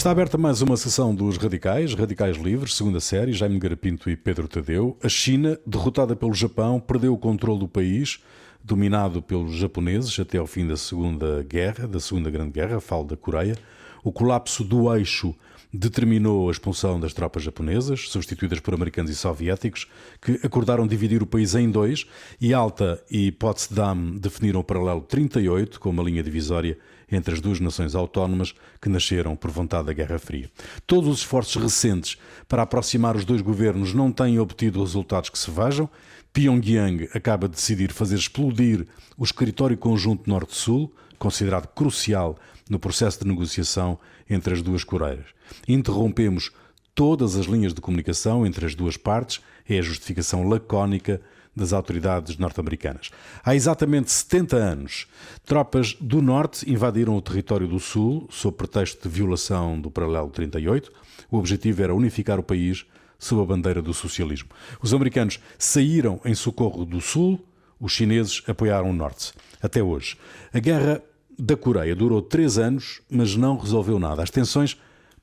Está aberta mais uma sessão dos Radicais, Radicais Livres, segunda série, Jaime Garapinto e Pedro Tadeu. A China, derrotada pelo Japão, perdeu o controle do país, dominado pelos japoneses até ao fim da Segunda Guerra, da Segunda Grande Guerra, falo da Coreia. O colapso do eixo determinou a expulsão das tropas japonesas, substituídas por americanos e soviéticos, que acordaram dividir o país em dois, e Alta e Potsdam definiram o paralelo 38 como a linha divisória entre as duas nações autónomas que nasceram por vontade da Guerra Fria. Todos os esforços recentes para aproximar os dois governos não têm obtido resultados que se vejam. Pyongyang acaba de decidir fazer explodir o escritório conjunto Norte-Sul, considerado crucial no processo de negociação entre as duas Coreias. Interrompemos todas as linhas de comunicação entre as duas partes, é a justificação lacónica das autoridades norte-americanas. Há exatamente 70 anos, tropas do Norte invadiram o território do Sul sob pretexto de violação do Paralelo 38. O objetivo era unificar o país sob a bandeira do socialismo. Os americanos saíram em socorro do Sul, os chineses apoiaram o Norte. Até hoje. A guerra da Coreia durou três anos, mas não resolveu nada. As tensões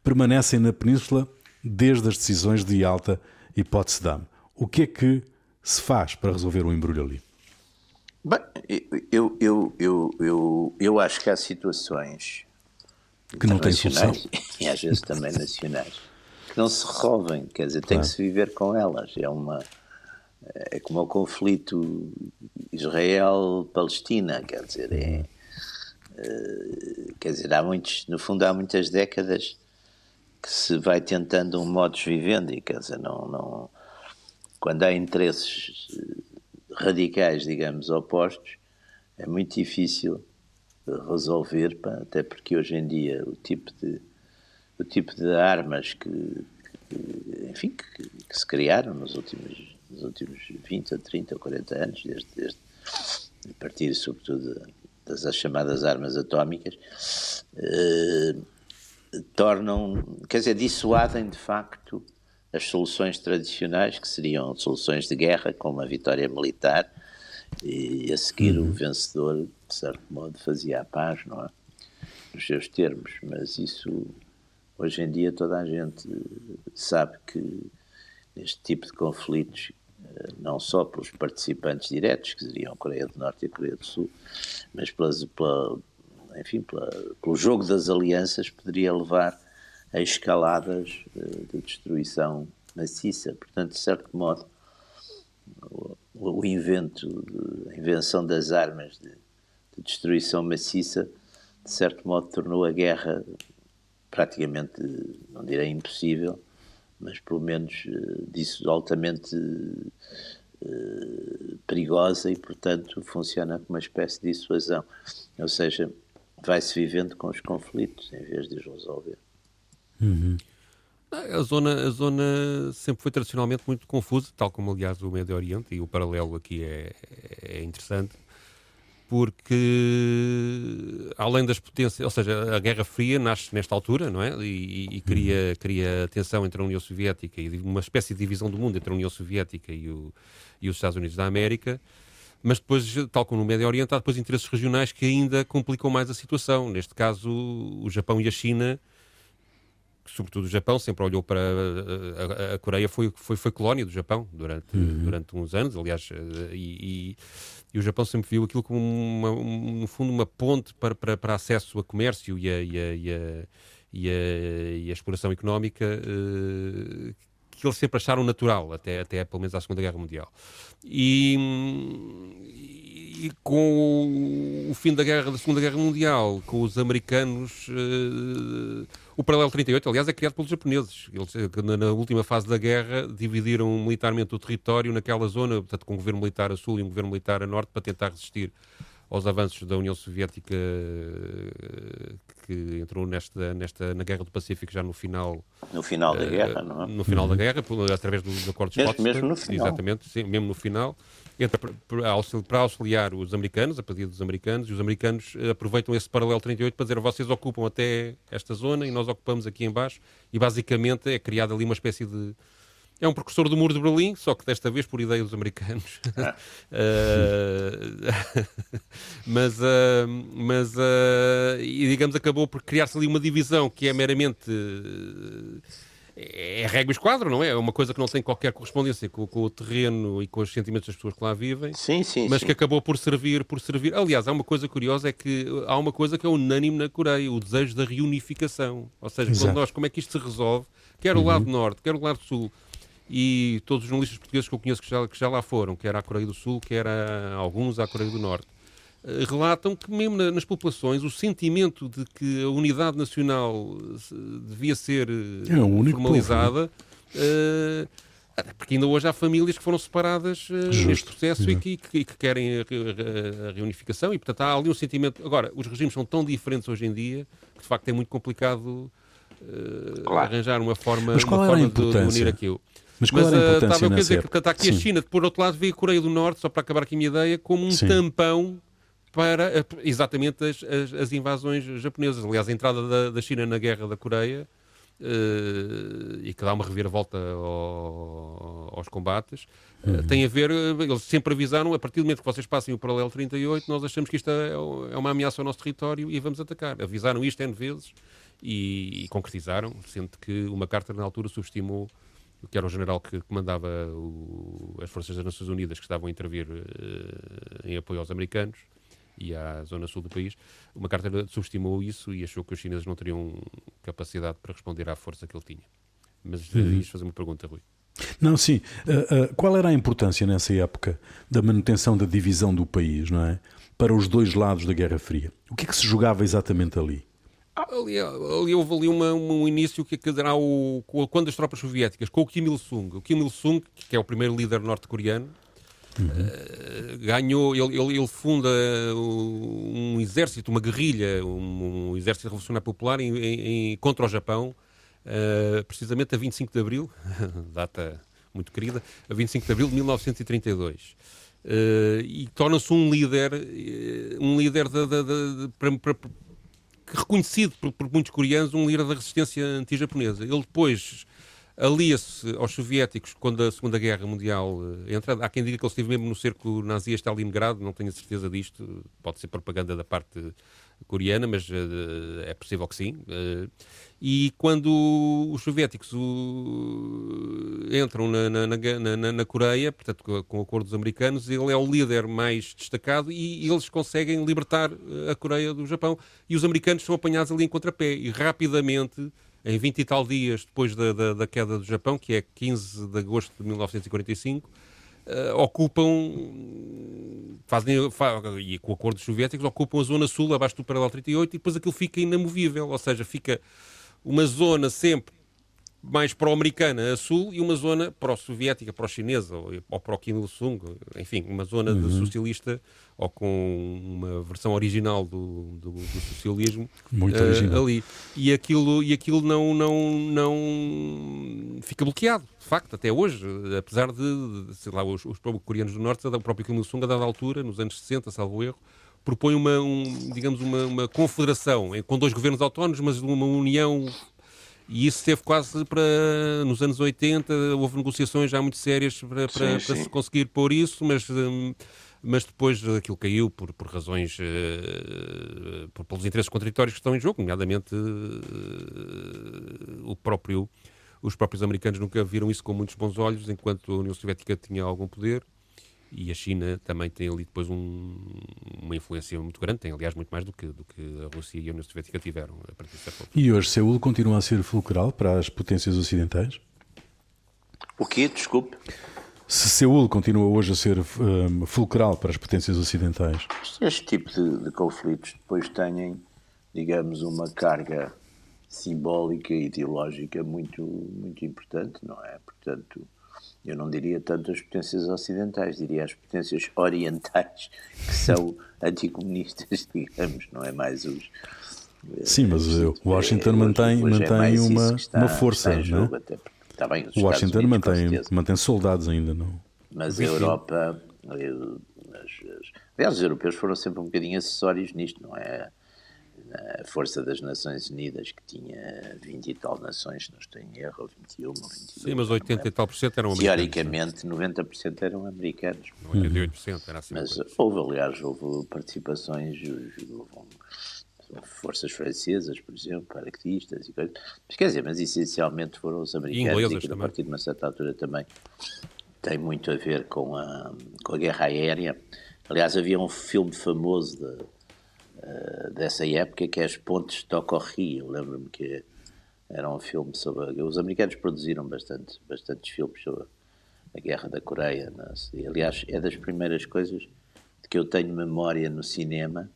permanecem na península desde as decisões de Yalta e Potsdam. O que é que se faz para resolver o embrulho ali? Bem, eu, eu, eu, eu, eu acho que há situações que não têm solução e às vezes também nacionais que não se resolvem, quer dizer, tem claro. que se viver com elas. É uma é como o conflito Israel-Palestina, quer dizer, é, é, quer dizer, há muitos, no fundo há muitas décadas que se vai tentando um modus vivendi, quer dizer, não, não quando há interesses eh, radicais, digamos, opostos, é muito difícil resolver, pá, até porque hoje em dia o tipo de, o tipo de armas que, que enfim, que, que, se criaram nos últimos, nos últimos 20 ou 30 ou 40 anos, desde, desde a partir sobretudo das chamadas armas atómicas, eh, tornam, quer dizer, dissuadem de facto as soluções tradicionais, que seriam soluções de guerra, como a vitória militar, e a seguir uhum. o vencedor, de certo modo, fazia a paz, não é? Nos seus termos, mas isso, hoje em dia, toda a gente sabe que este tipo de conflitos, eh, não só pelos participantes diretos, que seriam a Coreia do Norte e a Coreia do Sul, mas pelas, pela, enfim, pela, pelo jogo das alianças, poderia levar a escaladas eh, de destruição maciça. Portanto, de certo modo, o, invento, a invenção das armas de, de, destruição maciça, de certo modo, tornou a guerra praticamente, não direi impossível, mas pelo menos eh, disso altamente uh, perigosa e, portanto, funciona como uma espécie de dissuasão. Ou seja, vai-se vivendo com os conflitos em vez de os resolver. Uhum. A zona, a zona sempre foi tradicionalmente muito confusa, tal como aliás o Médio Oriente, e o paralelo aqui é, é interessante, porque além das potências, ou seja, a Guerra Fria nasce nesta altura, não é? E, e cria, cria tensão entre a União Soviética e uma espécie de divisão do mundo entre a União Soviética e, o, e os Estados Unidos da América. Mas depois, tal como no Médio Oriente, há depois interesses regionais que ainda complicam mais a situação. Neste caso, o Japão e a China sobretudo o Japão, sempre olhou para a, a, a Coreia foi, foi, foi colónia do Japão durante, uhum. durante uns anos, aliás, eh, e, e, e, o Japão sempre viu aquilo como, uma, um, no fundo, uma ponte para, para, para acesso a comércio e a, e a, e a, e a, e a exploração económica uh, que eles sempre acharam natural, até, até pelo menos à Segunda Guerra Mundial. E, e com o fim da, guerra, da Segunda Guerra Mundial, com os americanos... Uh, o Paralelo 38, aliás, é criado pelos japoneses. Eles, eh, na última fase da guerra, dividiram militarmente o território naquela zona, portanto, com um governo militar a sul e um governo militar a norte, para tentar resistir aos avanços da União Soviética eh, que entrou nesta, nesta, na Guerra do Pacífico já no final... No final da uh, guerra, não é? No final uhum. da guerra, através dos do acordos mesmo, mesmo no final. Exatamente, sim, mesmo no final entra para auxiliar os americanos, a pedido dos americanos, e os americanos eh, aproveitam esse paralelo 38 para dizer vocês ocupam até esta zona e nós ocupamos aqui embaixo, e basicamente é criada ali uma espécie de, é um precursor do Muro de Berlim, só que desta vez por ideia dos americanos. uh, mas, uh, mas uh, e digamos, acabou por criar-se ali uma divisão que é meramente. é régua esquadro, não é? É uma coisa que não tem qualquer correspondência com, com, o terreno e com os sentimentos das pessoas que lá vivem. Sim, sim, mas sim. que acabou por servir, por servir. Aliás, há uma coisa curiosa, é que há uma coisa que é unânime na Coreia, o desejo da reunificação. Ou seja, quando nós, como é que isto se resolve, quer o lado uhum. norte, quer o lado sul, e todos os jornalistas portugueses que eu conheço que já, que já lá foram, quer à Coreia do Sul, quer a, alguns à Coreia do Norte, eh, relatam que mesmo nas populações o sentimento de que a unidade nacional devia ser eh, é formalizada, uh, porque ainda hoje há famílias que foram separadas uh, neste processo e que, que, que, querem a, a, a, reunificação. E, portanto, há ali um sentimento... Agora, os regimes são tão diferentes hoje em dia que, de facto, é muito complicado uh, claro. arranjar uma forma, uma forma de, de unir aquilo. Mas Mas, estava a dizer que está aqui Sim. a China, por outro lado, vê a Coreia do Norte, só para acabar aqui a minha ideia, como um Sim. tampão para exatamente as, as, as, invasões japonesas. Aliás, a entrada da, da China na guerra da Coreia uh, e que dá uma reviravolta ao, aos combates, uh, uhum. tem a ver, eles sempre avisaram, a partir do momento que vocês passem o paralelo 38, nós achamos que isto é, é uma ameaça ao nosso território e vamos atacar. Avisaram isto N vezes e, e concretizaram, sendo que uma carta na altura subestimou que era o general que comandava o, as forças das Nações Unidas que estavam a intervir uh, em apoio aos americanos e à zona sul do país, uma carta subestimou isso e achou que os chineses não teriam capacidade para responder à força que ele tinha. Mas uh, uhum. isto fazer uma pergunta, Rui. Não, sim. Uh, uh, qual era a importância nessa época da manutenção da divisão do país, não é? Para os dois lados da Guerra Fria. O que é que se jogava exatamente ali? Ali, ali houve ali uma, um início que dará o, quando as tropas soviéticas, com o Kim Il-sung, o Kim Il-sung, que é o primeiro líder norte-coreano, uhum. uh, ganhou, ele, ele, ele, funda um exército, uma guerrilha, um, um exército revolucionário popular em, em, contra o Japão, uh, precisamente a 25 de Abril, data muito querida, a 25 de Abril de 1932. Uh, e torna-se um líder, um líder de, de, de, para, para reconhecido por, por muitos coreanos um líder da resistência anti-japonesa. Ele depois alia-se aos soviéticos quando a Segunda Guerra Mundial eh, entra. Há quem diga que ele esteve mesmo no cerco nazi a Stalingrado, não tenho a certeza disto, pode ser propaganda da parte coreana, mas uh, é possível que sim. Uh, e quando os soviéticos entram na, na, na, na, Coreia, portanto, com, o acordo dos americanos, ele é o líder mais destacado e, eles conseguem libertar a Coreia do Japão. E os americanos são apanhados ali em contrapé e rapidamente em 20 e tal dias depois da, da, da, queda do Japão, que é 15 de agosto de 1945, uh, ocupam, fazem, e com o acordo dos soviéticos, ocupam a zona sul, abaixo do paralelo 38, e depois aquilo fica inamovível, ou seja, fica uma zona sempre mais pró-americana a sul e uma zona pró-soviética, pró-chinesa ou, ou pró-Kim Il-sung, enfim, uma zona uhum. socialista ou com uma versão original do, do, do socialismo Muito uh, ali. E aquilo, e aquilo não, não, não fica bloqueado, de facto, até hoje, apesar de, sei lá, os, os coreanos do Norte, o próprio Kim Il-sung, a dada altura, nos anos 60, salvo erro, propõe uma, um, digamos, uma, uma confederação com dois governos autónomos, mas uma união e isso teve quase para. Nos anos 80, houve negociações já muito sérias para, para, sim, para sim. se conseguir pôr isso, mas. Hum, mas depois aquilo caiu por, por razões, uh, por, pelos interesses contraditórios que estão em jogo, nomeadamente uh, o próprio, os próprios americanos nunca viram isso com muitos bons olhos, enquanto a União Soviética tinha algum poder e a China também tem ali depois um, uma influência muito grande, tem aliás muito mais do que, do que a Rússia e a União Soviética tiveram a partir de certo E hoje Seul continua a ser fulcral para as potências ocidentais? O quê? Desculpe. Se Seul continua hoje a ser um, fulcral para as potências ocidentais? Este tipo de, de conflitos depois têm, digamos, uma carga simbólica e ideológica muito, muito importante, não é? Portanto, eu não diria tanto as potências ocidentais, diria as potências orientais, que são anticomunistas, digamos, não é mais os. Sim, mas o Washington é, mantém, mantém é uma, está, uma força, não é? Está bem, o Washington Unidos, mantém, mantém soldados ainda, não? Mas a Europa. Eu, as, as, aliás, os europeus foram sempre um bocadinho acessórios nisto, não é? A Força das Nações Unidas, que tinha 20 e tal nações, se não estou em erro, ou 21 ou 22. Sim, mas 80 e tal por cento eram americanos. Teoricamente, 90% eram americanos. 88% era assim. Mas houve, aliás, houve participações, houve forças francesas, por exemplo, paraquedistas e coisas. Mas quer dizer, mas essencialmente foram os americanos e, e que, a partir de uma certa altura também tem muito a ver com a, com a guerra aérea. Aliás, havia um filme famoso de, uh, dessa época que é As Pontes de Tocorri. Lembro-me que era um filme sobre. Os americanos produziram bastante, bastantes filmes sobre a guerra da Coreia. E, aliás, é das primeiras coisas de que eu tenho memória no cinema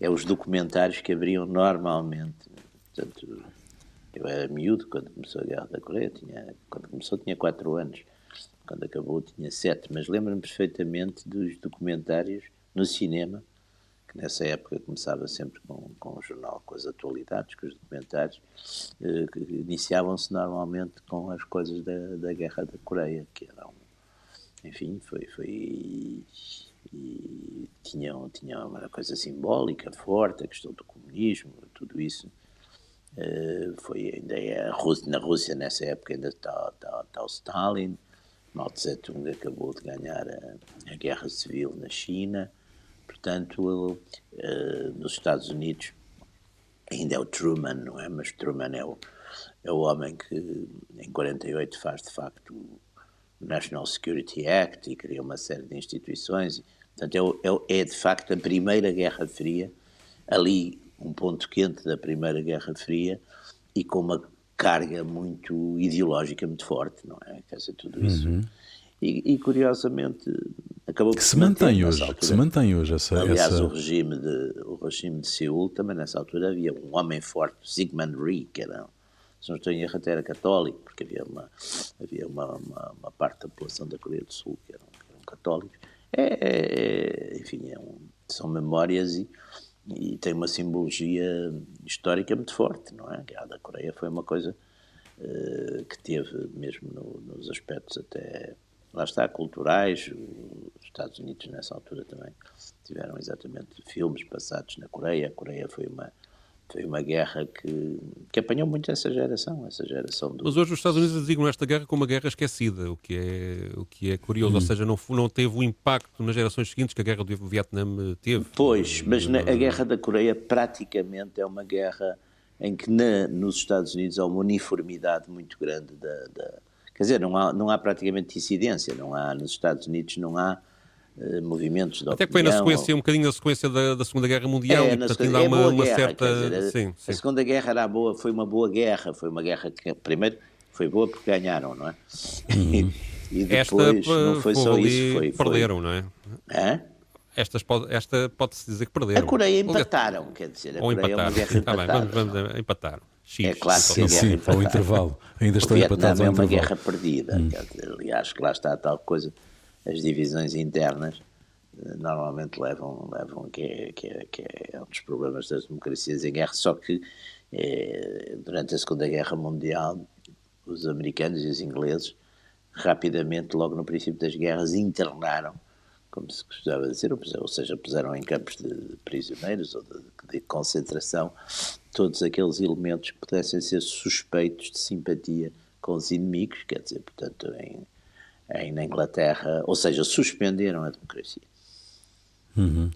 é os documentários que abriam normalmente. Portanto, eu era miúdo quando começou a Guerra da Coreia, tinha, quando começou tinha 4 anos, quando acabou tinha 7, mas lembro-me perfeitamente dos documentários no cinema, nessa época começava sempre com, com o jornal, com as atualidades, com os documentários, eh, iniciavam-se normalmente com as coisas da, da Guerra da Coreia, que eram, enfim, foi, foi e tinham, tinham uma coisa simbólica forte, a questão do comunismo, tudo isso. Uh, foi ainda é Rússia, na Rússia nessa época ainda está, está, está o Stalin, Mao Tse-tung acabou de ganhar a, a, guerra civil na China, portanto uh, nos Estados Unidos ainda é o Truman, não é? Mas Truman é o, é o homem que em 48 faz de facto o National Security Act e cria uma série de instituições Portanto, é, é, é, de facto a Primeira Guerra Fria, ali um ponto quente da Primeira Guerra Fria e com uma carga muito ideológica muito forte, não é? Quer dizer, tudo isso. Uhum. E, e, curiosamente acabou que se, mantém hoje, altura. que se mantém hoje essa. Aliás, essa... o regime de o regime de Seul também nessa altura havia um homem forte, Sigmund Rhee, que era se não estou em erro, até era católico, porque havia uma, havia uma, uma, uma parte da população da Coreia do Sul que eram, que eram católicos, é, é, é, enfim, é um, são memórias e, e tem uma simbologia histórica muito forte, não é? A Guerra da Coreia foi uma coisa uh, que teve, mesmo no, nos aspectos até, lá está, culturais, os Estados Unidos nessa altura também tiveram exatamente filmes passados na Coreia, a Coreia foi uma foi uma guerra que, que apanhou muito essa geração, essa geração do... Mas hoje os Estados Unidos designam esta guerra como uma guerra esquecida, o que é, o que é curioso, hum. ou seja, não, não teve o impacto nas gerações seguintes que a guerra do Vietnã teve. Pois, mas na, a guerra da Coreia praticamente é uma guerra em que na, nos Estados Unidos há uma uniformidade muito grande da, da... Quer dizer, não há, não há praticamente dissidência, não há, nos Estados Unidos não há eh, movimentos de Até que foi na sequência, um bocadinho na sequência da, da Segunda Guerra Mundial, é, e portanto ainda há é uma, uma guerra, certa... Dizer, sim, sim. A Segunda Guerra era boa, foi uma boa guerra, foi uma guerra que, primeiro, foi boa porque ganharam, não é? Uhum. e depois, esta, não foi só isso, foi... Perderam, foi... não é? Hã? Estas pode, esta pode-se dizer que perderam. A Coreia empataram, quer dizer, a Ou Coreia empataram, é uma guerra sim, tá bem, vamos, vamos, empataram. X, é claro que sim, sim, ao intervalo. Ainda estão empatados ao é uma guerra perdida. Hum. Aliás, que lá está a tal coisa, as divisões internas normalmente levam, levam que, é, que, é, que é um dos problemas das democracias em guerra, só que eh, durante a Segunda Guerra Mundial os americanos e os ingleses rapidamente, logo no princípio das guerras, internaram, como se costumava dizer, ou seja, puseram em campos de prisioneiros ou de, de concentração todos aqueles elementos que pudessem ser suspeitos de simpatia com os inimigos, quer dizer, portanto, em, em, na Inglaterra, ou seja, suspenderam a democracia. Uhum.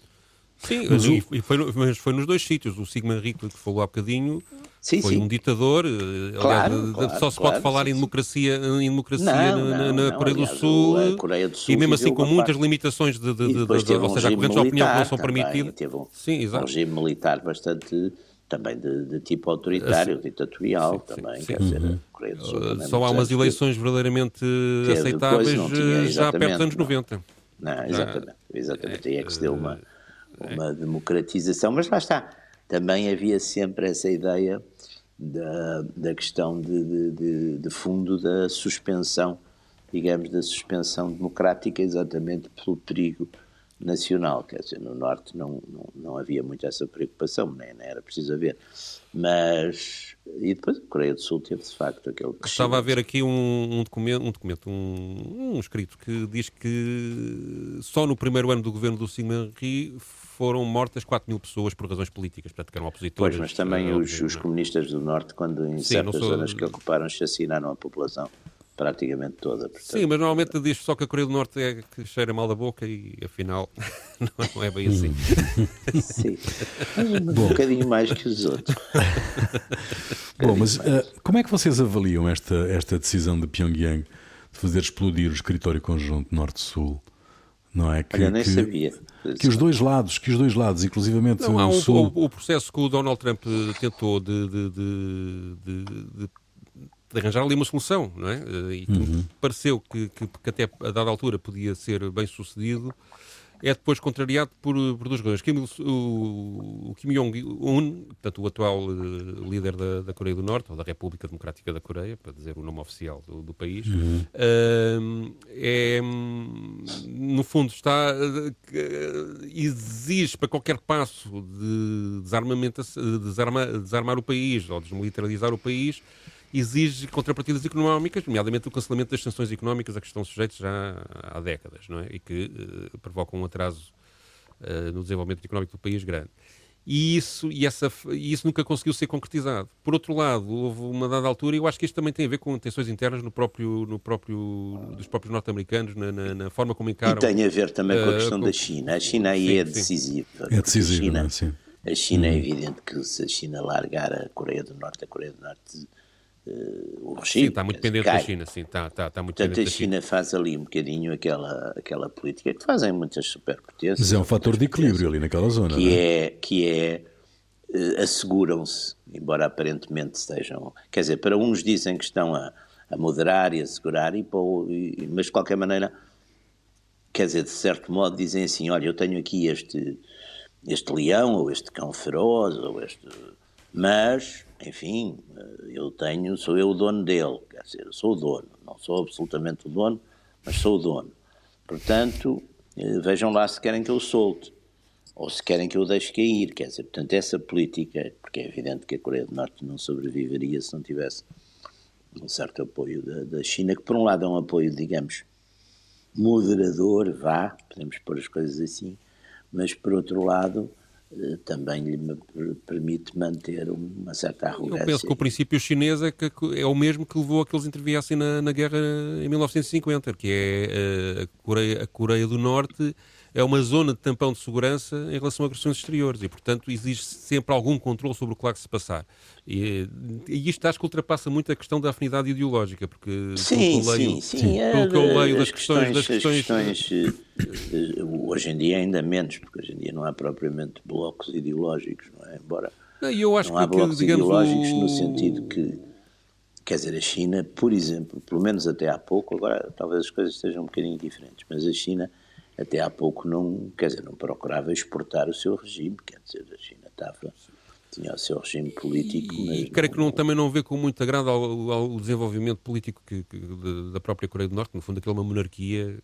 Sim, mas, e, e foi, mas foi nos dois sítios. O Sigmund Rico, que falou há bocadinho, sim, foi sim. um ditador. Eh, claro, aliás, claro, só se claro, pode falar sim, em democracia, em democracia não, na, na, não, Coreia, aliás, do Sul, Coreia, do Sul, e mesmo assim com muitas parte. limitações de, de, de, de ou seja, correntes de opinião que não são permitidas. Teve um, sim, exato. um regime militar bastante também de, de tipo autoritário, assim, ditatorial sim, também, sim, quer sim. dizer, uhum. Coreia do Sul uh, Só há umas eleições verdadeiramente aceitáveis tinha, já perto dos anos 90. Não, exatamente, exatamente. Aí é que se deu uma, uma democratização, mas lá está. Também havia sempre essa ideia da, da questão de, de, de, de fundo da suspensão, digamos, da suspensão democrática, exatamente pelo perigo nacional, quer dizer, no Norte não, não, não havia muito essa preocupação, nem, nem era preciso haver. Mas, e depois a Coreia do Sul teve de facto aquele Estava a ver aqui um, um documento, um, documento um, um, escrito que diz que só no primeiro ano do governo do Syngman Rhee foram mortas 4 mil pessoas por razões políticas, portanto que eram opositores. Pois, mas também uh, os, os, comunistas do Norte, quando em Sim, certas sou... zonas que ocuparam, assassinaram a população praticamente toda. Portanto, Sim, mas normalmente diz só que a Coreia do Norte é que cheira mal da boca e afinal não é bem assim. Sim, mas um bocadinho mais que os outros. Bom, mas uh, como é que vocês avaliam esta, esta decisão de Pyongyang de fazer explodir o escritório conjunto Norte-Sul? Não é que, Olha, nem que, sabia. Que os dois lados, que os dois lados, inclusivamente não, o, um, Sul... o, o, processo que o Donald Trump tentou de, de, de, de de arranjar ali uma solução, não é? E que uhum. pareceu que, que, que, até a dada altura podia ser bem sucedido, é depois contrariado por, por duas razões. Kim, o, o Kim Jong-un, portanto, o atual uh, líder da, da, Coreia do Norte, ou da República Democrática da Coreia, para dizer o nome oficial do, do país, uhum. uh, é, no fundo, está uh, exige para qualquer passo de desarmamento, desarma, desarmar o país ou desmilitarizar o país exige contrapartidas económicas, nomeadamente o cancelamento das sanções económicas a que estão sujeitos já há décadas, não é? E que uh, provocam um atraso uh, no desenvolvimento económico do país grande. E isso, e, essa, e isso nunca conseguiu ser concretizado. Por outro lado, houve uma dada altura, e eu acho que isto também tem a ver com tensões internas no próprio, no próprio, dos próprios norte-americanos, na, na, na, forma como encaram. E tem a ver também com a questão uh, da China. A China aí sim, é decisiva. É decisiva, a China, sim. A China é uhum. evidente que se a China largar a Coreia do Norte, a Coreia do Norte o regime. Sim, está muito dependente da China, sim, está, está, está muito Portanto, a China, faz ali um bocadinho aquela, aquela política que fazem muitas superpotências. Mas é um fator de equilíbrio ali naquela zona, que é? é? Que é, uh, asseguram-se, embora aparentemente estejam, quer dizer, para uns dizem que estão a, a moderar e a segurar, e, e, mas de qualquer maneira, quer dizer, de certo modo dizem assim, olha, eu tenho aqui este, este leão, ou este cão feroz, ou este... Mas enfim, eh, eu tenho, sou eu o dono dele, quer dizer, sou o dono, não sou absolutamente o dono, mas sou o dono. Portanto, eh, vejam lá se querem que eu solte, ou se querem que eu deixe cair, quer dizer, portanto, essa política, porque é evidente que a Coreia do Norte não sobreviveria se não tivesse um certo apoio da, da China, que por um lado é um apoio, digamos, moderador, vá, podemos pôr as coisas assim, mas por outro lado também lhe permite manter uma certa arrogância. Eu penso que o princípio chinês é, que é o mesmo que levou a que eles interviessem na, na guerra em 1950, que é eh, a Coreia, a Coreia do Norte é uma zona de tampão de segurança em relação a agressões exteriores e, portanto, exige sempre algum controle sobre o que lá que se passar. E, e isto acho que ultrapassa muito a questão da afinidade ideológica, porque sim, pelo que eu leio, sim, sim. Pelo que eu leio das questões, das questões, questões eh, eh, hoje em dia ainda menos, porque hoje em dia não há propriamente blocos ideológicos, não é? Embora não, eu acho não há que, blocos digamos, ideológicos o... no sentido que quer dizer, a China, por exemplo, pelo menos até há pouco, agora talvez as coisas estejam um bocadinho diferentes, mas a China até há pouco não, quer dizer, não procurava exportar o seu regime, quer dizer, a China estava tinha o seu regime político. E, e creio que não, também não vê com muito agrado ao, ao desenvolvimento político que, que, da própria Coreia do Norte, no fundo aquilo é uma monarquia.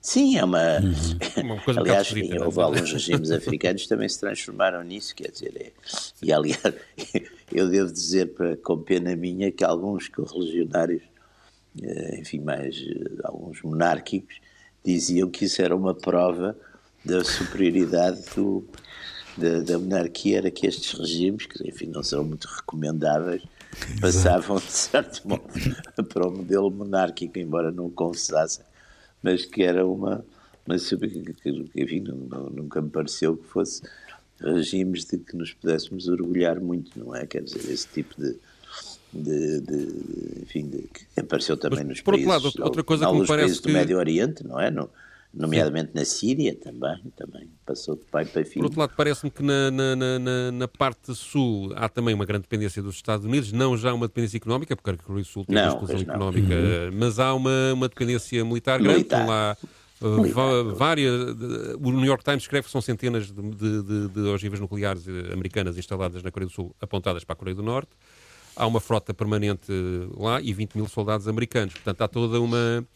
Sim, é uma. Uhum. uma coisa aliás, um é? houve alguns regimes africanos que também se transformaram nisso, quer dizer, é, e aliás, eu devo dizer, para, com pena minha, que alguns correligionários, eh, enfim, mais eh, alguns monárquicos, diziam que isso era uma prova da superioridade do, da, da, monarquia, era que estes regimes, que enfim não são muito recomendáveis, passavam de certo modo para o modelo monárquico, embora não confessassem, mas que era uma, uma que, enfim, nunca me pareceu que fosse regimes de que nos pudéssemos orgulhar muito, não é? Quer dizer, esse tipo de, de, de, enfim, de, que apareceu também Mas, nos por países, outro lado, outra coisa que me parece que... do Médio Oriente, não é? No, nomeadamente Sim. na Síria também, também passou de pai para filho. Por outro lado, parece-me que na, na, na, na, parte sul há também uma grande dependência dos Estados Unidos, não já uma dependência económica, porque a Coreia do Sul tem não, uma exclusão económica, uhum. mas há uma, uma dependência militar, militar. grande, lá Uh, várias, o New York Times escreve que são centenas de, de, de, de ogivas nucleares eh, americanas instaladas na Coreia do Sul, apontadas para a Coreia do Norte há uma frota permanente lá e 20 mil soldados americanos. Portanto, há toda uma,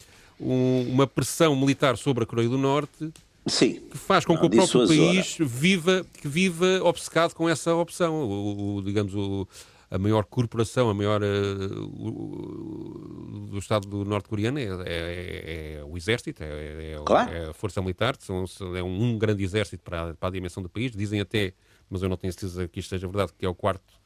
um, uma pressão militar sobre a Coreia do Norte Sim. que faz com não, que o próprio país viva, que viva obcecado com essa opção. O, o digamos, o, a maior corporação, a maior uh, o, do Estado norte-coreano é, é, é, é, o exército, é, é claro. é, a força militar, são, é um, um grande exército para, para a dimensão do país. Dizem até, mas eu não tenho certeza que isto seja verdade, que é o quarto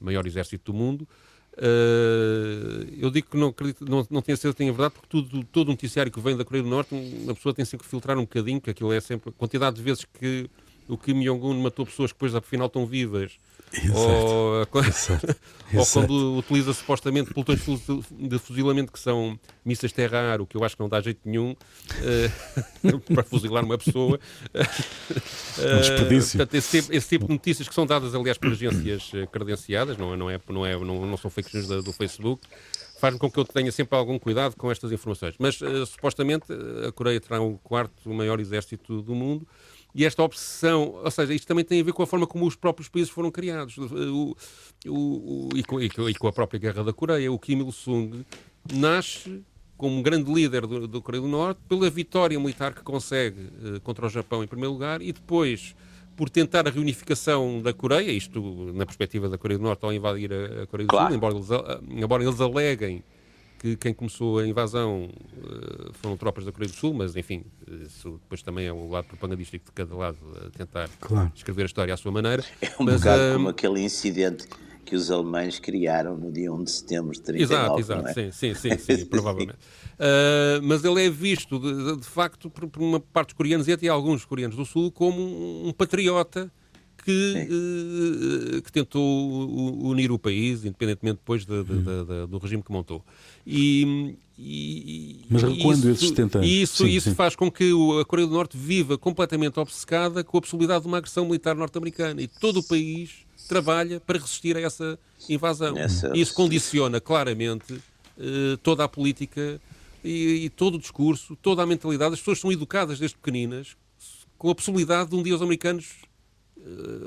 maior exército do mundo. Uh, eu digo que não, acredito, não, não tenho certeza que tenha verdade, porque tudo, todo o noticiário que vem da Coreia do Norte, uma pessoa tem sempre que filtrar um bocadinho, que aquilo é sempre a quantidade de vezes que o Kim Jong-un matou pessoas que depois afinal estão vivas ou, ou quando utiliza supostamente pelotões de fuzilamento que são missas terra-ar, o que eu acho que não dá jeito nenhum uh, para fuzilar uma pessoa. Uh, um desperdício. Portanto, esse, tipo, esse, tipo de notícias que são dadas, aliás, por agências eh, credenciadas, não, é, não, é, não, é, não, não são fake news do, Facebook, faz com que eu tenha sempre algum cuidado com estas informações. Mas, uh, supostamente, a Coreia terá o quarto maior exército do mundo e esta obsessão, ou seja, isto também tem a ver com a forma como os próprios países foram criados o, o, o, e, com, e, com, a própria Guerra da Coreia. O Kim Il-sung nasce como um grande líder do, do Coreia do Norte pela vitória militar que consegue uh, contra o Japão em primeiro lugar e depois por tentar a reunificação da Coreia, isto na perspectiva da Coreia do Norte ao invadir a, a Coreia do claro. Sul, embora eles, embora eles aleguem que quem começou a invasão uh, foram tropas da Coreia do Sul, mas enfim, isso depois também é o lado propagandístico de cada lado a tentar claro. escrever a história à sua maneira. É um mas, bocado uh, como aquele incidente que os alemães criaram no dia 1 de setembro de 39, Exato, exato, é? sim, sim, sim, sim provavelmente. Uh, mas ele é visto, de, de facto, por, por, uma parte dos coreanos e até alguns coreanos do Sul, como um, um patriota que, uh, que tentou unir o país, independentemente depois de, de, de, do regime que montou. E, e, Mas recuando esses 70 anos. E isso, sim, isso sim. faz com que a Coreia do Norte viva completamente obcecada com a possibilidade de uma agressão militar norte-americana. E todo o país trabalha para resistir a essa invasão. Essa... Isso condiciona claramente uh, toda a política e, e, todo o discurso, toda a mentalidade. As pessoas são educadas desde pequeninas com a possibilidade de um dia os americanos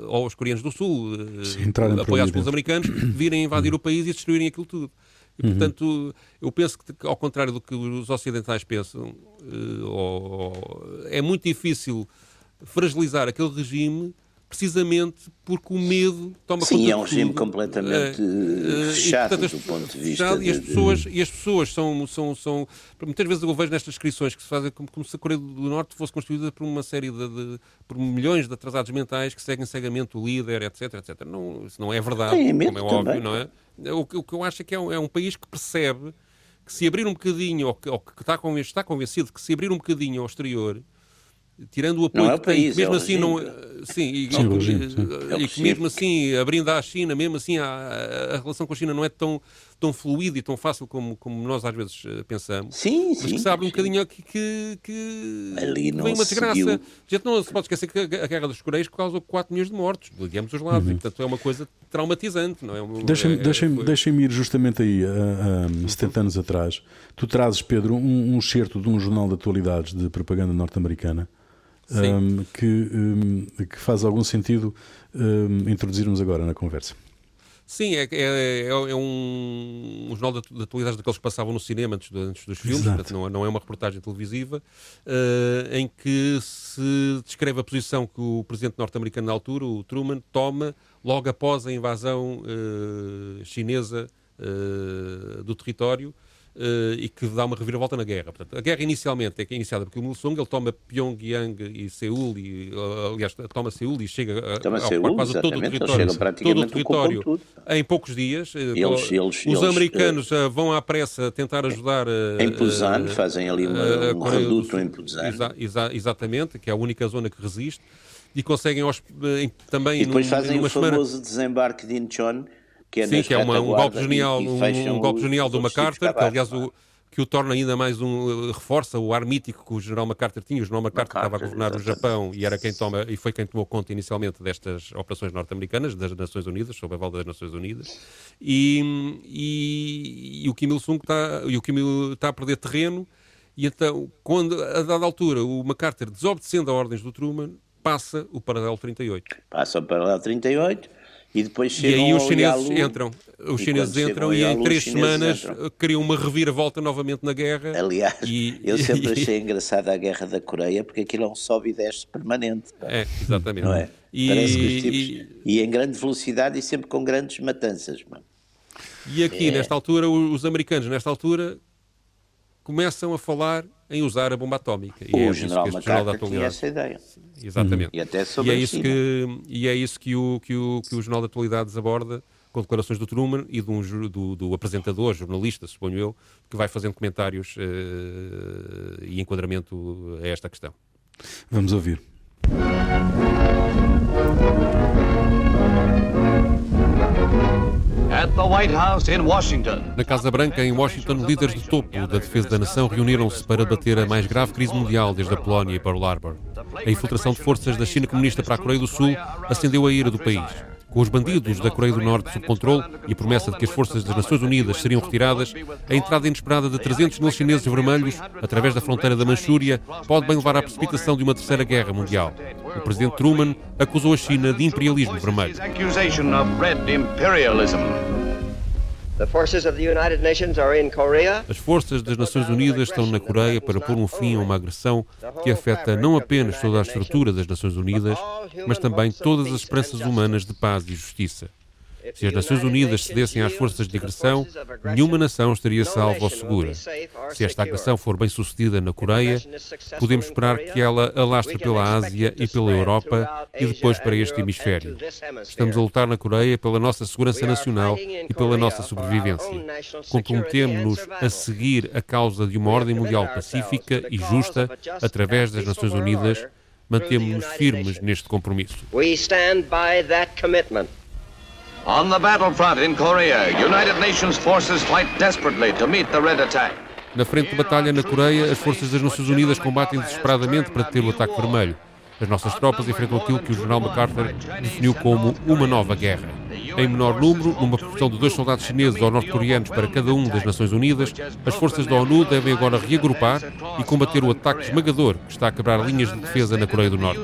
ou os coreanos do Sul, uh, apoiados pelos americanos, virem invadir o país e destruírem aquilo tudo. E, uhum. portanto, eu penso que, ao contrário do que os ocidentais pensam, uh, é muito difícil fragilizar aquele regime precisamente porque o medo toma Sim, conta Sim, é um regime completamente uh, fechado e, portanto, do ponto de vista... E as pessoas, e as pessoas são, são, são... Muitas vezes eu vejo nestas descrições que se fazem como, como se a Coreia do Norte fosse constituída por uma série de, de... por milhões de atrasados mentais que seguem cegamente o líder, etc, etc. Não, isso não é verdade, é como é óbvio, não é? O, o, que eu acho é que é um, é um país que percebe que se abrir um bocadinho, ou que, ou que está, convencido, está convencido que se abrir um bocadinho ao exterior tirando o apoio não é o que país, tem, mesmo é assim não sim, e, sim, regime, sim. e, e que mesmo assim abrindo à China, mesmo assim a, a, relação com a China não é tão tão fluida e tão fácil como, como nós às vezes eh, pensamos. Sim, mas sim. que se abre um bocadinho que, que, que Ali não vem uma desgraça. Seguiu. A gente não se pode esquecer que a Guerra dos Coreias causou 4 milhões de mortos, digamos os lados, uhum. e portanto é uma coisa traumatizante, não é? Deixa-me é, deixa deixa ir justamente aí, a, a 70 anos atrás. Tu trazes, Pedro, um, um excerto de um jornal de atualidades de propaganda norte-americana um, que, um, que faz algum sentido um, introduzirmos agora na conversa. Sim, é, é, é, é um, um, jornal de, de atualidades daqueles que passavam no cinema antes, antes dos filmes, portanto, não, não, é uma reportagem televisiva, uh, em que se descreve a posição que o presidente norte-americano na altura, o Truman, toma logo após a invasão uh, chinesa uh, do território e que dá uma reviravolta na guerra. Portanto, a guerra inicialmente é, é iniciada por Kim Il-sung, ele toma Pyongyang e Seul, e, uh, aliás, toma Seul e chega a, toma Seul, quase todo o território, todo o território em poucos dias. Eh, eles, eles, os eles, americanos uh, vão à pressa tentar ajudar... em Busan, fazem ali uma, um reduto em Busan. Exa, exa, exatamente, que é a única zona que resiste e conseguem também... E depois num, fazem o famoso semana... desembarque de Incheon, que é Sim, que é uma, um golpe genial, um, um golpe genial do MacArthur, que aliás o, que o torna ainda mais um reforça o ar mítico que o general MacArthur tinha. O general MacArthur, MacArthur estava a governar exatamente. o Japão e era quem toma e foi quem tomou conta inicialmente destas operações norte-americanas das Nações Unidas, sob a valda das Nações Unidas. E, e, e o Kim Il Sung está e o Kim Il está a perder terreno. E então, quando a dada altura o MacArthur desobedecendo a ordens do Truman passa o paralelo 38. Passa o paralelo 38 E depois E aí os chineses Yalu. entram. Os chineses entram e ao em Yalu, três semanas entram. criam uma reviravolta novamente na guerra. Aliás, E- eu sempre achei engraçada a guerra da Coreia porque aquilo é um sobe e desce permanente. pá. É, exatamente. Não é? E, Parece que os tipos. e- E, em grande velocidade e sempre com grandes matanças. pá. E aqui, É. nesta altura, os americanos, nesta altura, começam a falar em usar a bomba atómica. E é O isso general que este jornal da MacArthur tinha atualidade. essa ideia. Exatamente. E até E sobre é a isso China. que, e é isso que, o, que, o, que o Jornal de Atualidades aborda com declarações do Truman e de um do, do apresentador, jornalista, suponho eu, que vai fazendo comentários eh, e enquadramento a esta questão. Vamos ouvir. Na Casa Branca, em Washington, líderes de topo da defesa da nação reuniram-se para debater a mais grave crise mundial desde a Polónia e Pearl Harbor. A infiltração de forças da China comunista para a Coreia do Sul acendeu a ira do país. Com os bandidos da Coreia do Norte sob controle e a promessa de que as forças das Nações Unidas seriam retiradas, a entrada inesperada de 300 mil chineses vermelhos através da fronteira da Manchúria pode bem levar à precipitação de uma terceira guerra mundial. O presidente Truman acusou a China de imperialismo vermelho. As forças das Nações Unidas estão na Coreia para pôr um fim a uma agressão que afeta não apenas toda a estrutura das Nações Unidas, mas também todas as esperanças humanas de paz e justiça. Se as Nações Unidas cedessem às forças de agressão, nenhuma nação estaria salva ou segura. Se esta agressão for bem sucedida na Coreia, podemos esperar que ela alastre pela Ásia e pela Europa e depois para este hemisfério. Estamos a lutar na Coreia pela nossa segurança nacional e pela nossa sobrevivência. Comprometemos-nos a seguir a causa de uma ordem mundial pacífica e justa através das Nações Unidas. Mantemos-nos firmes neste compromisso. We stand by that commitment. On the battlefront in Korea, United Nations forces fight desperately to meet the red attack. Na frente de batalha na Coreia, as forças das Nações Unidas combatem desesperadamente para deter o ataque vermelho. As nossas tropas enfrentam aquilo que o general MacArthur definiu como uma nova guerra. Em menor número, numa proporção de dois soldados chineses ou norte-coreanos para cada um das Nações Unidas, as forças da ONU devem agora reagrupar e combater o ataque esmagador que está a quebrar linhas de defesa na Coreia do Norte.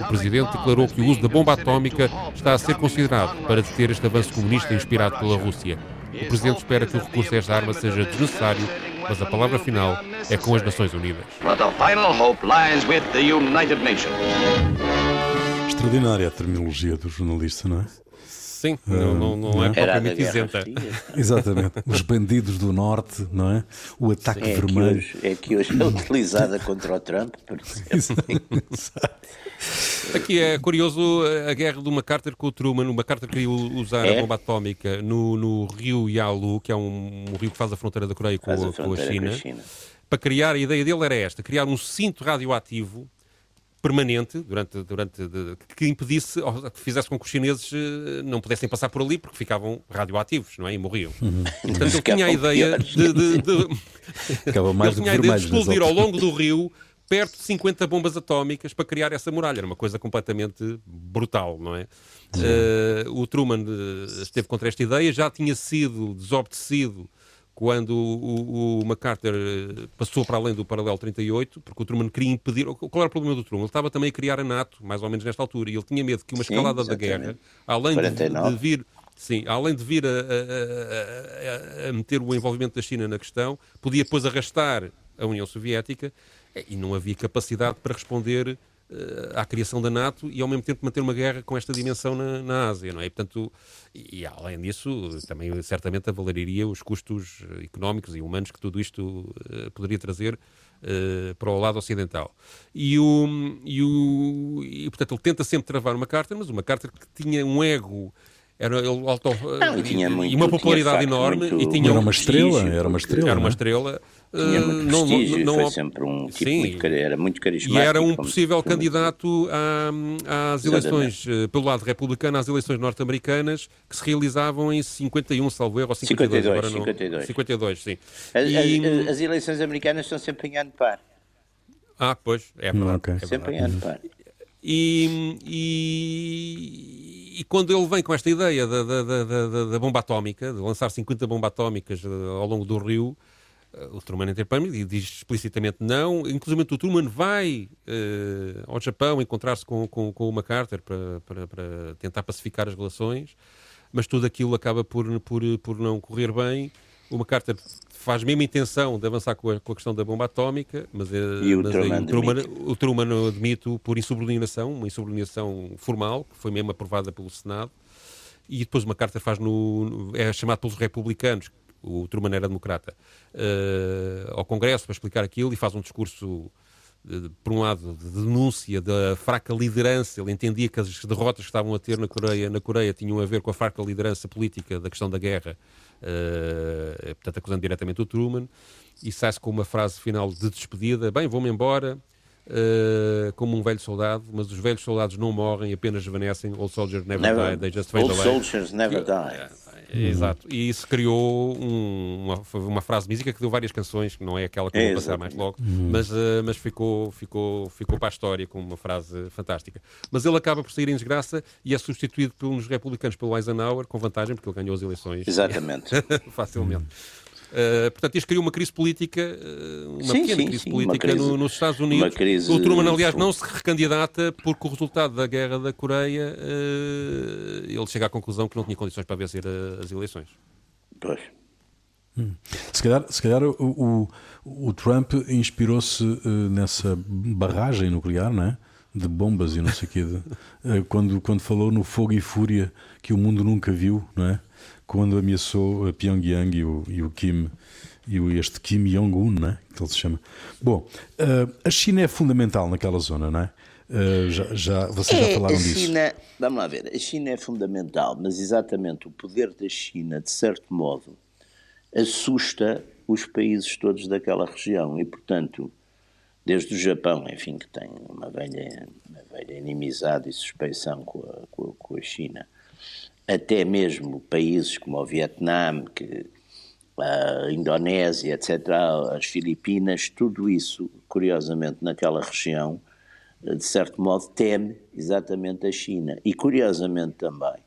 O Presidente declarou que o uso da bomba atómica está a ser considerado para deter este avanço comunista inspirado pela Rússia. O Presidente espera que o recurso a esta arma seja desnecessário, mas a palavra final é com as Nações Unidas. But the final hope lies with the United Nations. Extraordinária a terminologia do jornalista, não é? Sim, não, não, não é não. Da propriamente isenta. Exatamente. Os bandidos do Norte, não é? O ataque É que, vermelho. hoje, é que hoje é utilizada contra o Trump, por exemplo. Aqui é curioso a guerra do MacArthur com o Truman. O MacArthur queria usar É? a bomba atómica no, no rio Yalu, que é um, um rio que faz a fronteira da Coreia com, a, a com a China, com a China. para criar, a ideia dele era esta, criar um cinto radioativo permanente durante, durante de- que impedisse, ou que fizesse com que os chineses eh, não pudessem passar por ali porque ficavam radioativos, não é? E morriam. Portanto, ele tinha a ideia de, ele tinha a ideia de explodir ao longo do rio perto de 50 bombas atómicas para criar essa muralha. Era uma coisa completamente brutal, não é? Eh, o Truman eh, esteve contra esta ideia, já tinha sido desobedecido quando o, o- o MacArthur eh, passou para além do paralelo 38, porque o Truman queria impedir. Qual era o problema do Truman? Ele estava também a criar a NATO, mais ou menos nesta altura, e ele tinha medo que uma Sim, escalada da exatamente. guerra, além de, 49. de vir. Sim, além de vir a, a- a- a meter o envolvimento da China na questão, podia depois arrastar a União Soviética e não havia capacidade para responder eh, à criação da NATO e ao mesmo tempo manter uma guerra com esta dimensão na, na Ásia, não é? E, portanto, e, e além disso, também certamente avalaria os custos eh, económicos e humanos que tudo isto eh, poderia trazer eh, para o lado ocidental. E, o, e, o, e, portanto, ele tenta sempre travar o MacArthur, mas o MacArthur que tinha um ego era ele auto, Não, e tinha muito- e uma popularidade enorme muito- e tinha Era um uma estrela, era uma estrela. era uma é? estrela. Tinha eh, muito não- prestígio, não- foi não- sempre um tipo Sim. muito, era muito e carismático. era um possível como- candidato à- às eleições, eh, pelo lado republicano, às eleições norte-americanas, que se realizavam em 51, salvo erro, ou 52. 52, agora não- 52. 52, sim. As, E- as- as eleições americanas estão sempre em ano par. Ah, pois, é verdade. ok. é verdade. Sempre em ano par. E, e- e quando ele vem com esta ideia da, da- da- da- da bomba atómica, de lançar 50 bombas atómicas eh, ao longo do rio, o Truman interpõe e diz explicitamente não. Inclusive o Truman vai uh, ao Japão encontrar-se com, com, com o MacArthur para, para, para, tentar pacificar as relações, mas tudo aquilo acaba por, por, por não correr bem. O MacArthur faz mesmo intenção de avançar com a, com a questão da bomba atómica, mas, eh, e o, mas Truman o, Truman, o Truman admite por insubordinação, uma insubordinação formal, que foi mesmo aprovada pelo Senado, e depois o MacArthur faz no, é chamado pelos republicanos, o Truman era democrata, uh, ao Congresso para explicar aquilo e faz um discurso, de, por um lado, de denúncia da fraca liderança. Ele entendia que as derrotas que estavam a ter na Coreia, na Coreia tinham a ver com a fraca liderança política da questão da guerra, uh, portanto, acusando diretamente o Truman. E sai-se com uma frase final de despedida: Bem, vou-me embora. Uh, como um velho soldado, mas os velhos soldados não morrem, apenas desvanecem. Old soldiers never, never die, they just fade old away. Old soldiers never die. Uhum. Exato. E isso criou um, uma, uma frase mística que deu várias canções, que não é aquela que eu vou passar mais logo, uhum. mas, uh, mas ficou, ficou, ficou para a história com uma frase fantástica. Mas ele acaba por sair em desgraça e é substituído pelos republicanos pelo Eisenhower, com vantagem, porque ele ganhou as eleições. Exatamente. facilmente. Uh, portanto, isto criou uma crise política, uh, uma sim, pequena sim, crise sim, política crise, no, nos Estados Unidos. Crise... O Truman, aliás, não se recandidata porque o resultado da guerra da Coreia, uh, ele chega à conclusão que não tinha condições para vencer as eleições. Pois. Hum. Se calhar, se calhar o, o, o Trump inspirou-se nessa barragem nuclear, não é? de bombas e não sei o quê, de, quando, quando falou no fogo e fúria que o mundo nunca viu, não é? Quando ameaçou a Pyongyang e o, e o Kim e este Kim Jong-un, né, que ele se chama. Bom, uh, a China é fundamental naquela zona, não é? Uh, já, já, vocês é, já falaram a China, disso. Vamos lá ver, a China é fundamental, mas exatamente o poder da China, de certo modo, assusta os países todos daquela região e, portanto, desde o Japão, enfim, que tem uma velha, uma velha inimizade e suspeição com a, com a China, até mesmo países como o Vietnã, que, a Indonésia, etc., as Filipinas, tudo isso, curiosamente, naquela região, de certo modo, teme exatamente a China. E, curiosamente também,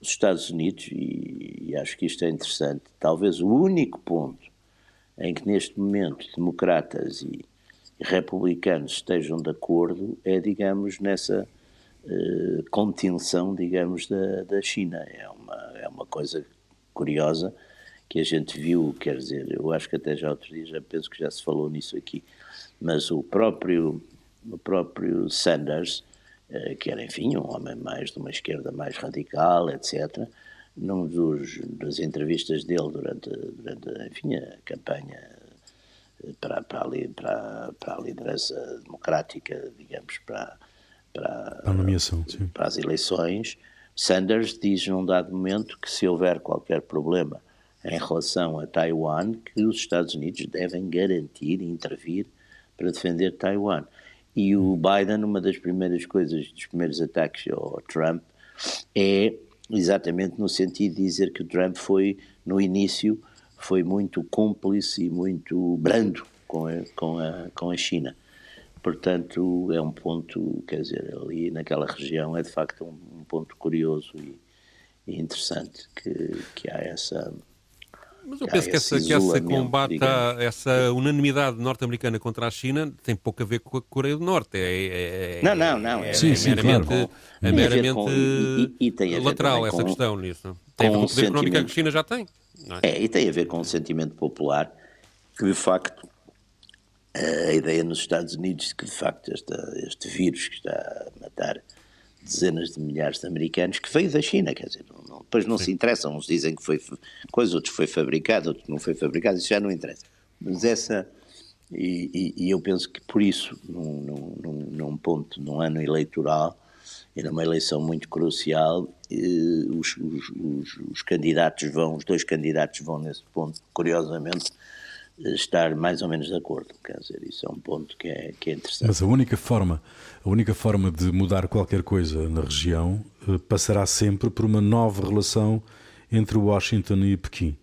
os Estados Unidos, e, e acho que isto é interessante, talvez o único ponto em que neste momento democratas e, republicanos estejam de acordo é, digamos, nessa contenção, digamos, da, da China. É uma, é uma coisa curiosa que a gente viu, quer dizer, eu acho que até já outro dia, já penso que já se falou nisso aqui, mas o próprio, o próprio Sanders, eh, que era, enfim, um homem mais de uma esquerda mais radical, etc., num dos, das entrevistas dele durante, durante enfim, a campanha eh, para, para, a, para, para a liderança democrática, digamos, para, para, a nomeação, para as eleições, Sanders diz num dado momento que se houver qualquer problema em relação a Taiwan, que os Estados Unidos devem garantir e intervir para defender Taiwan. E o Biden, uma das primeiras coisas, dos primeiros ataques ao Trump, é exatamente no sentido de dizer que o Trump foi, no início, foi muito cúmplice e muito brando com a, com a, com a China. Portanto, é um ponto, quer dizer, ali naquela região é de facto um, um ponto curioso e, e, interessante que, que há essa. Mas eu penso que essa, que essa combate, essa unanimidade norte-americana contra a China tem pouco a ver com a Coreia do Norte. É, é não, não, não. É, sim, sim, meramente, claro. é meramente com, e, e, lateral essa com, questão nisso. Tem a ver com o poder económico que a China já tem. É? é, e tem a ver com o sentimento popular que, de facto, a ideia nos Estados Unidos de que, de facto, esta, este vírus que está a matar dezenas de milhares de americanos, que veio da China, quer dizer, não, não, depois não Sim. se interessam, uns dizem que foi coisa, outros foi fabricado, outros não foi fabricado, isso já não interessa. Mas essa, e, e, e eu penso que por isso, num, num, num, ponto, num ano eleitoral, e numa eleição muito crucial, os, os, os, os candidatos vão, os dois candidatos vão nesse ponto, curiosamente, estar mais ou menos de acordo. Quer dizer, isso é um ponto que é, que é interessante. Mas a única forma, a única forma de mudar qualquer coisa na região eh, passará sempre por uma nova relação entre Washington e Pequim.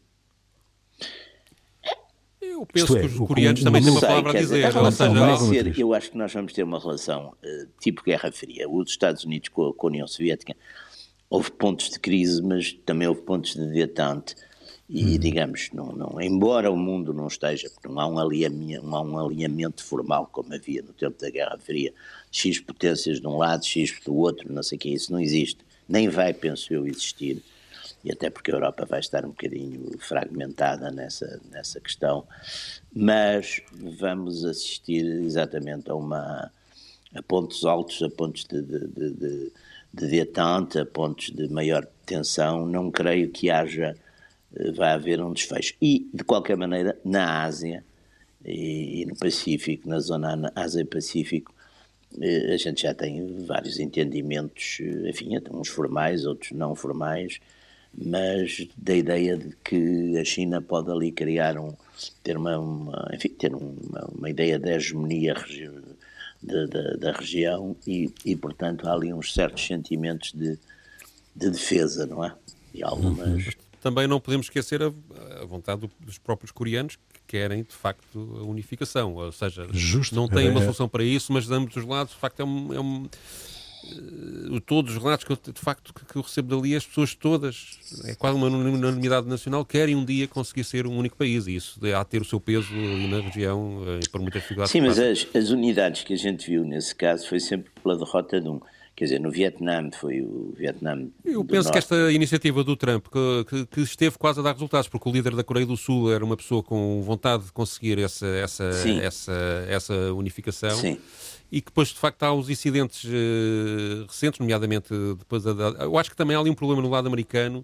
Eu penso é, que os coreanos também têm uma palavra a dizer. Ou seja, ser, eu acho que nós vamos ter uma relação uh, tipo Guerra Fria. Os Estados Unidos com a, com a União Soviética houve pontos de crise, mas também houve pontos de detente E, digamos, não, não, embora o mundo não esteja, porque não há, um alinhamento, não há um alinhamento formal como havia no tempo da Guerra Fria, X potências de um lado, X do outro, não sei o que, isso não existe, nem vai, penso eu, existir e até porque a Europa vai estar um bocadinho fragmentada nessa, nessa questão, mas vamos assistir exatamente a uma a pontos altos, a pontos de, de, de, de detente, a pontos de maior tensão, não creio que haja, vai haver um desfecho. E, de qualquer maneira, na Ásia e, e no Pacífico, na zona Ásia-Pacífico, eh, a gente já tem vários entendimentos, eh, enfim, uns formais, outros não formais, mas da ideia de que a China pode ali criar um, ter uma, uma enfim, ter uma, uma, ideia de hegemonia da região e, e, portanto, há ali uns certos sentimentos de, de defesa, não é? E algumas... Também não podemos esquecer a, a vontade dos próprios coreanos que querem, de facto, a unificação, ou seja, Justo. não têm uma é. solução para isso, mas de ambos os lados, de facto, é um, é um uh, todos os relatos que eu, de facto que eu recebo dali, as pessoas todas, é quase uma unanimidade nacional, querem um dia conseguir ser um único país e isso há de ter o seu peso ali na região uh, por muitas dificuldades. Sim, mas as, as, unidades que a gente viu nesse caso foi sempre pela derrota de um. Quer dizer, no Vietnã foi o Vietnã. Eu penso norte. que esta iniciativa do Trump, que, que, que, esteve quase a dar resultados, porque o líder da Coreia do Sul era uma pessoa com vontade de conseguir essa, essa, essa, essa unificação. Sim e que depois de facto há os incidentes uh, recentes, nomeadamente depois da, eu acho que também há ali um problema no lado americano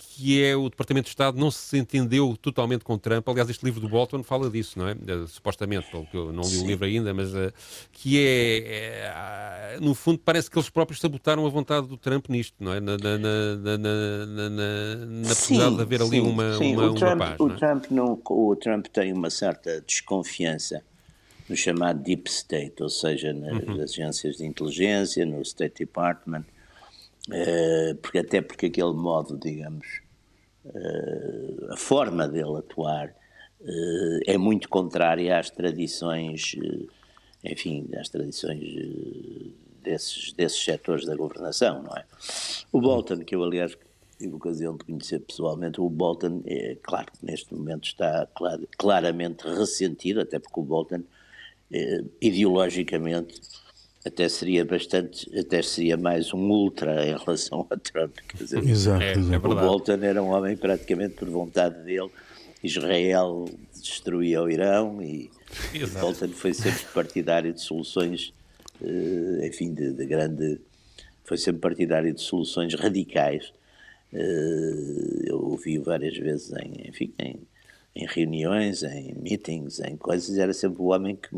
que é o Departamento de Estado não se entendeu totalmente com Trump. Aliás, este livro do Bolton fala disso, não é? Uh, supostamente, porque eu não li Sim. o livro ainda, mas uh, que é, é, no fundo, parece que eles próprios sabotaram a vontade do Trump nisto, não é? Na, na, na, na, na, na possibilidade de haver ali sim, uma, sim. uma, o Trump, uma paz. O, é? Trump não, o Trump tem uma certa desconfiança no chamado Deep State, ou seja, nas uhum. agências de inteligência, no State Department, uh, porque até porque aquele modo, digamos, uh, a forma dele atuar uh, é muito contrária às tradições, enfim, às tradições desses, desses setores da governação, não é? O Bolton, que eu aliás tive ocasião de conhecer pessoalmente, o Bolton, é claro que neste momento está clar, claramente ressentido, até porque o Bolton eh, ideologicamente até seria bastante, até seria mais um ultra em relação a Trump. Quer dizer, exato, é, é o Bolton era um homem praticamente por vontade dele. Israel destruía o Irão e, e Bolton foi sempre partidário de soluções, eh, enfim, de, de, grande. Foi sempre partidário de soluções radicais. Eh, eu ouvi várias vezes em, enfim, em, em reuniões, em meetings, em coisas, era sempre o homem que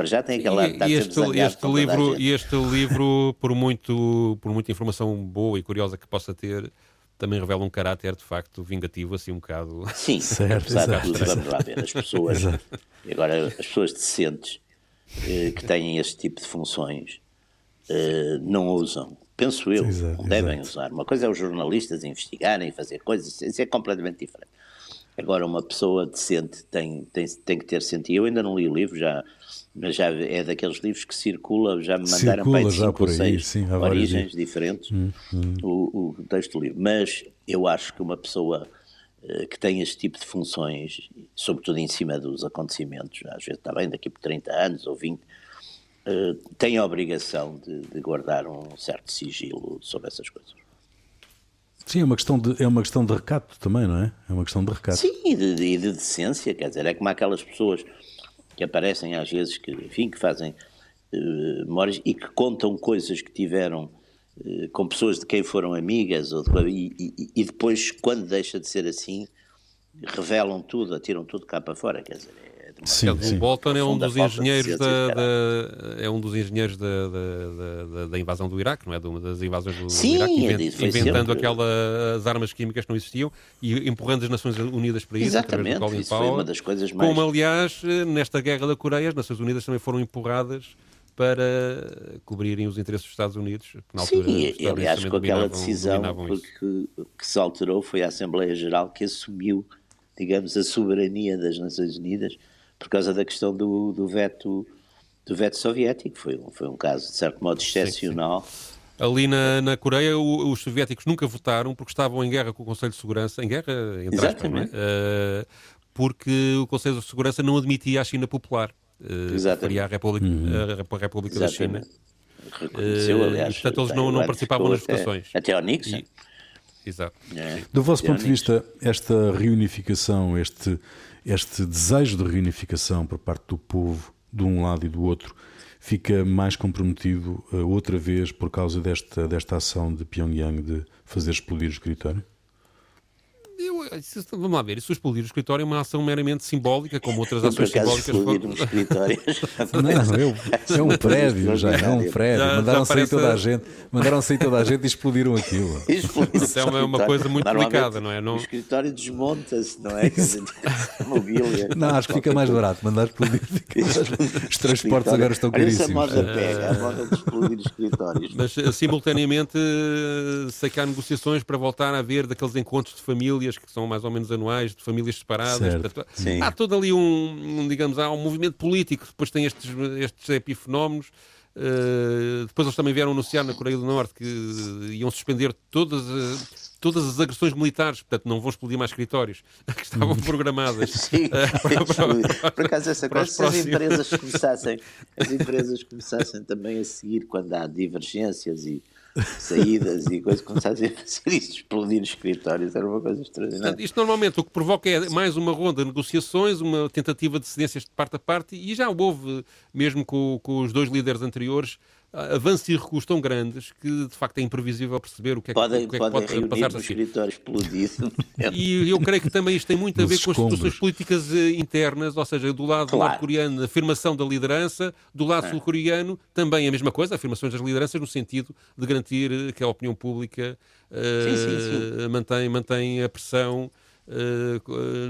para já tem aquela. E, e este, este livro, e este livro, por muito, por muita informação boa e curiosa que possa ter, também revela um caráter de facto vingativo, assim um bocado. Sim, certo, apesar exato, de tudo, vamos lá ver. As pessoas, agora, as pessoas decentes eh, que têm este tipo de funções eh, não usam. Penso eu, exato, não devem exato. usar. Uma coisa é os jornalistas investigarem, fazer coisas, isso é completamente diferente. Agora, uma pessoa decente tem, tem, tem que ter sentido. Eu ainda não li o livro, já mas já é daqueles livros que circula, já me mandaram circula para cinco ou seis sim, origens diferentes hum, hum. O, o texto do livro. Mas eu acho que uma pessoa uh, que tem este tipo de funções, sobretudo em cima dos acontecimentos, às vezes está bem daqui por 30 anos ou 20, uh, eh, tem a obrigação de, de, guardar um certo sigilo sobre essas coisas. Sim, é uma, questão de, é uma questão de recato também, não é? É uma questão de recato. Sim, e de, de, de decência, quer dizer, é como aquelas pessoas que aparecem às vezes, que, enfim, que fazem uh, memórias e que contam coisas que tiveram uh, com pessoas de quem foram amigas, ou de, e, e, e, depois, quando deixa de ser assim, revelam tudo, atiram tudo cá para fora, quer dizer, Sim, sim. O Bolton é um dos engenheiros da, da, é um dos engenheiros da, da, da, invasão do Iraque, não é? Das invasões do, sim, do Iraque, invent, inventando sempre... aquelas armas químicas que não existiam e empurrando as Nações Unidas para isso. Exatamente, isso Power, foi uma das coisas mais... Como, aliás, nesta guerra da Coreia, as Nações Unidas também foram empurradas para cobrirem os interesses dos Estados Unidos, que na altura Sim, e, aliás, com aquela decisão que, que se alterou foi a Assembleia Geral que assumiu, digamos, a soberania das Nações Unidas por causa da questão do, do veto do veto soviético. Foi, foi um caso, de certo modo, excepcional. Ali na, na Coreia, o, os soviéticos nunca votaram porque estavam em guerra com o Conselho de Segurança, em guerra, entre aspas, é? Uh, porque o Conselho de Segurança não admitia a China popular. Uh, Exatamente. a República, a República da China. Exatamente. Reconheceu, aliás. e, portanto, eles não- não participavam nas até- votações. Até ao Nixon. E- Exato. É. Do vosso ponto de vista, esta reunificação, este, este desejo de reunificação por parte do povo, de um lado e do outro, fica mais comprometido uh, outra vez por causa desta, desta ação de Pyongyang de fazer explodir o escritório? Eu, isso- vamos lá ver, isso explodir o escritório é uma ação meramente simbólica, como outras ações simbólicas explodir foram- um escritório. Não, é, é um prédio já, é um prédio. Já- Mandaram já sair parece- toda a gente, mandaram sair toda a gente e explodiram aquilo. Isso é uma- o uma coisa muito delicada, não é? Não- O escritório desmonta-se, não é? Mobília. Não, acho que fica mais barato mandar explodir. Os transportes agora estão Olha, Isso a caríssimos. moda pega, a moda de explodir escritórios. Mas eh, simultaneamente eh, sei que há negociações para voltar a haver daqueles encontros de famílias que são mais ou menos anuais, de famílias separadas. Certo. Portanto, há todo ali um, um, digamos, há um movimento político, depois tem estes, estes epifenómenos. Eh, depois eles também vieram anunciar na Coreia do Norte que iam suspender todas, eh, todas as agressões militares, portanto não vão explodir mais escritórios que estavam programadas. Sim, Eh, por acaso essa para coisa, se as empresas começassem, as empresas começassem também a seguir quando há divergências e saídas e coisas, começassem a fazer isso, explodir escritórios, era uma coisa extraordinária. Portanto, isto normalmente o que provoca é mais uma ronda de negociações, uma tentativa de cedências de parte a parte, e já houve, mesmo com, com os dois líderes anteriores, avanços e recuos tão grandes que de facto é imprevisível perceber o que é que, Podem, o que, é que pode reunir passar-se no a seguir. escritório explodido. E eu creio que também isto tem muito a ver com as situações políticas eh, internas, ou seja, do lado Claro. norte-coreano, a afirmação da liderança, do lado sul-coreano, também a mesma coisa, afirmações das lideranças no sentido de garantir eh, que a opinião pública eh, Sim, sim, Mantém, mantém a pressão eh,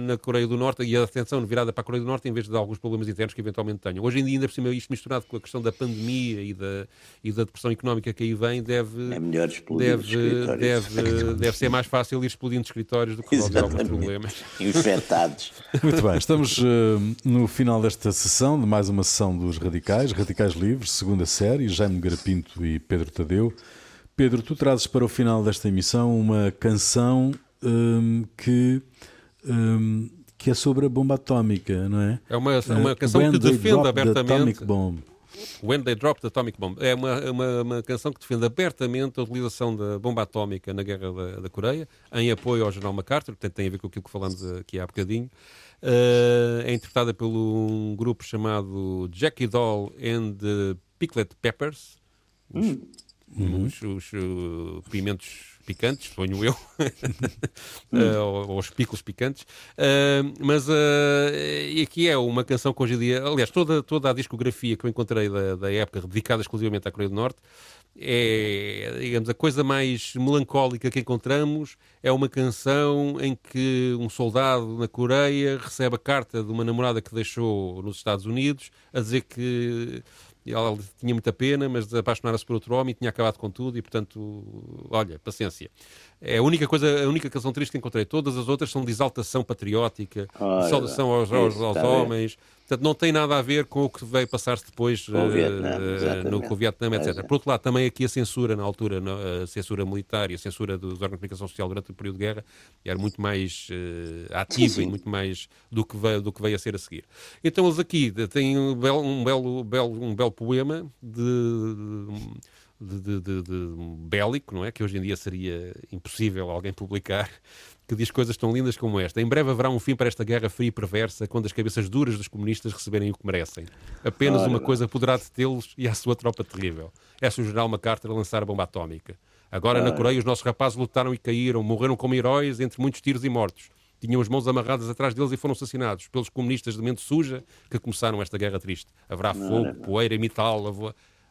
na Coreia do Norte e a atenção virada para a Coreia do Norte em vez de alguns problemas internos que eventualmente tenham. Hoje em dia, ainda por cima, isto misturado com a questão da pandemia e da, e da depressão económica que aí vem, deve, É melhor deve, escritórios. deve, deve ser mais fácil ir explodindo escritórios do que resolver alguns problemas. Infectados. Muito bem, estamos eh, no final desta sessão, de mais uma sessão dos Radicais, Radicais Livres, segunda série, Jaime Garapinto e Pedro Tadeu. Pedro, tu trazes para o final desta emissão uma canção hum, que, hum, que é sobre a bomba atómica, não é? É uma, é uma Eh, canção When que defende abertamente. Atomic Bomb. When They Drop the Atomic Bomb. É uma, uma, uma canção que defende abertamente a utilização da bomba atómica na guerra da, da Coreia, em apoio ao general MacArthur, portanto tem a ver com aquilo que falamos aqui há bocadinho. Eh, é interpretada por um grupo chamado Jackie Doll and the Peppers. Os, os, uh, pimentos picantes, sonho eu, Eh, ou, ou os picos picantes. Eh, mas eh, aqui é uma canção que hoje em dia, aliás, toda, toda a discografia que eu encontrei da, da época dedicada exclusivamente à Coreia do Norte é, digamos, a coisa mais melancólica que encontramos é uma canção em que um soldado na Coreia recebe a carta de uma namorada que deixou nos Estados Unidos a dizer que ela tinha muita pena, mas apaixonara-se por outro homem e tinha acabado com tudo e, portanto, olha, paciência. É a única coisa, a única canção triste que encontrei. Todas as outras são de exaltação patriótica, Ora, de saudação aos, aos, aos homens. Portanto, não tem nada a ver com o que veio passar-se depois Com o eh, Vietnã, exatamente. no com o Vietnã, Pois etc. é. Por outro lado, também aqui a censura na altura, a censura militar e a censura dos órgãos de comunicação social durante o período de guerra era muito mais eh, ativa Sim, e sim. muito mais do que, veio, do que veio a ser a seguir. Então eles aqui têm um belo, um belo, belo, um belo poema de, de, de- de- bélico, não é? Que hoje em dia seria impossível alguém publicar, que diz coisas tão lindas como esta. Em breve haverá um fim para esta guerra fria e perversa, quando as cabeças duras dos comunistas receberem o que merecem. Apenas uma coisa poderá detê-los e a sua tropa terrível. É se o general MacArthur lançar a bomba atómica. Agora, na. Coreia, os nossos rapazes lutaram e caíram, morreram como heróis entre muitos tiros e mortos. Tinham as mãos amarradas atrás deles e foram assassinados pelos comunistas de mente suja que começaram esta guerra triste. Haverá fogo, poeira e metal.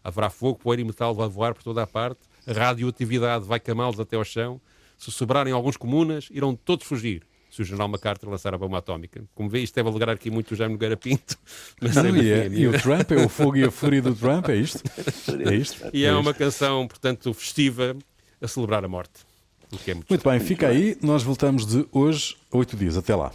Haverá fogo, poeira e metal a voar por toda a parte. A radioatividade vai camá-los até ao chão. Se sobrarem alguns comunas, irão todos fugir. Se o general MacArthur lançar a bomba atómica. Como vê, isto deve alegrar aqui muito o Jaime Nogueira Pinto. Mas Não, é, e, é- e o Trump, é o fogo e a fúria do Trump, é isto? É isto? E é isto. uma canção, portanto, festiva a celebrar a morte. O que é muito Muito bem, fica aí. Nós voltamos de hoje a oito dias. Até lá.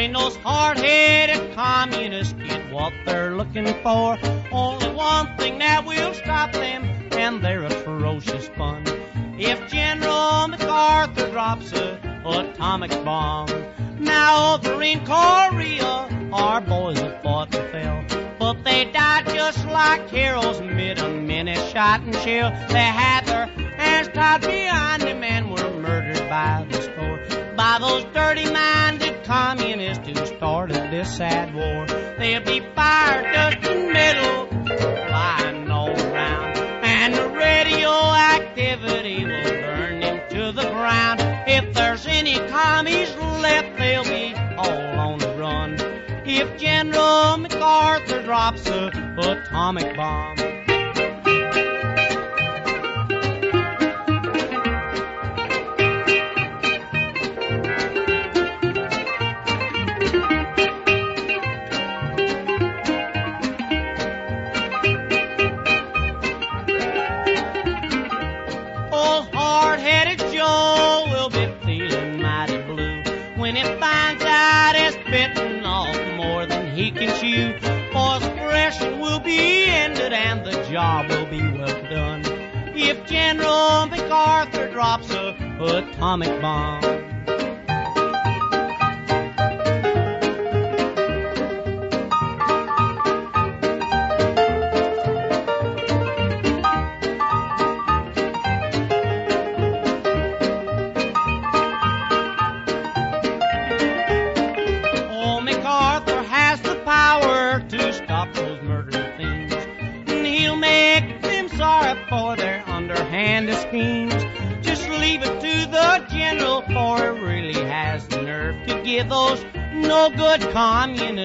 When those hard-headed communists get what they're looking for, only one thing that will stop them, and they're a ferocious fun. If General MacArthur drops a atomic bomb, now over in Korea, our boys have fought and fell. But they died just like heroes amid a many shot and shell. They had their hands tied behind them and were murdered by the score. By those dirty-minded communists who started this sad war. They'll be fired dust and metal flying all around. And the radioactivity will burn them to the ground. If there's any commies left, they'll be all on the run. If General MacArthur drops a atomic bomb. Job will be well done if General MacArthur drops a atomic bomb. good communist.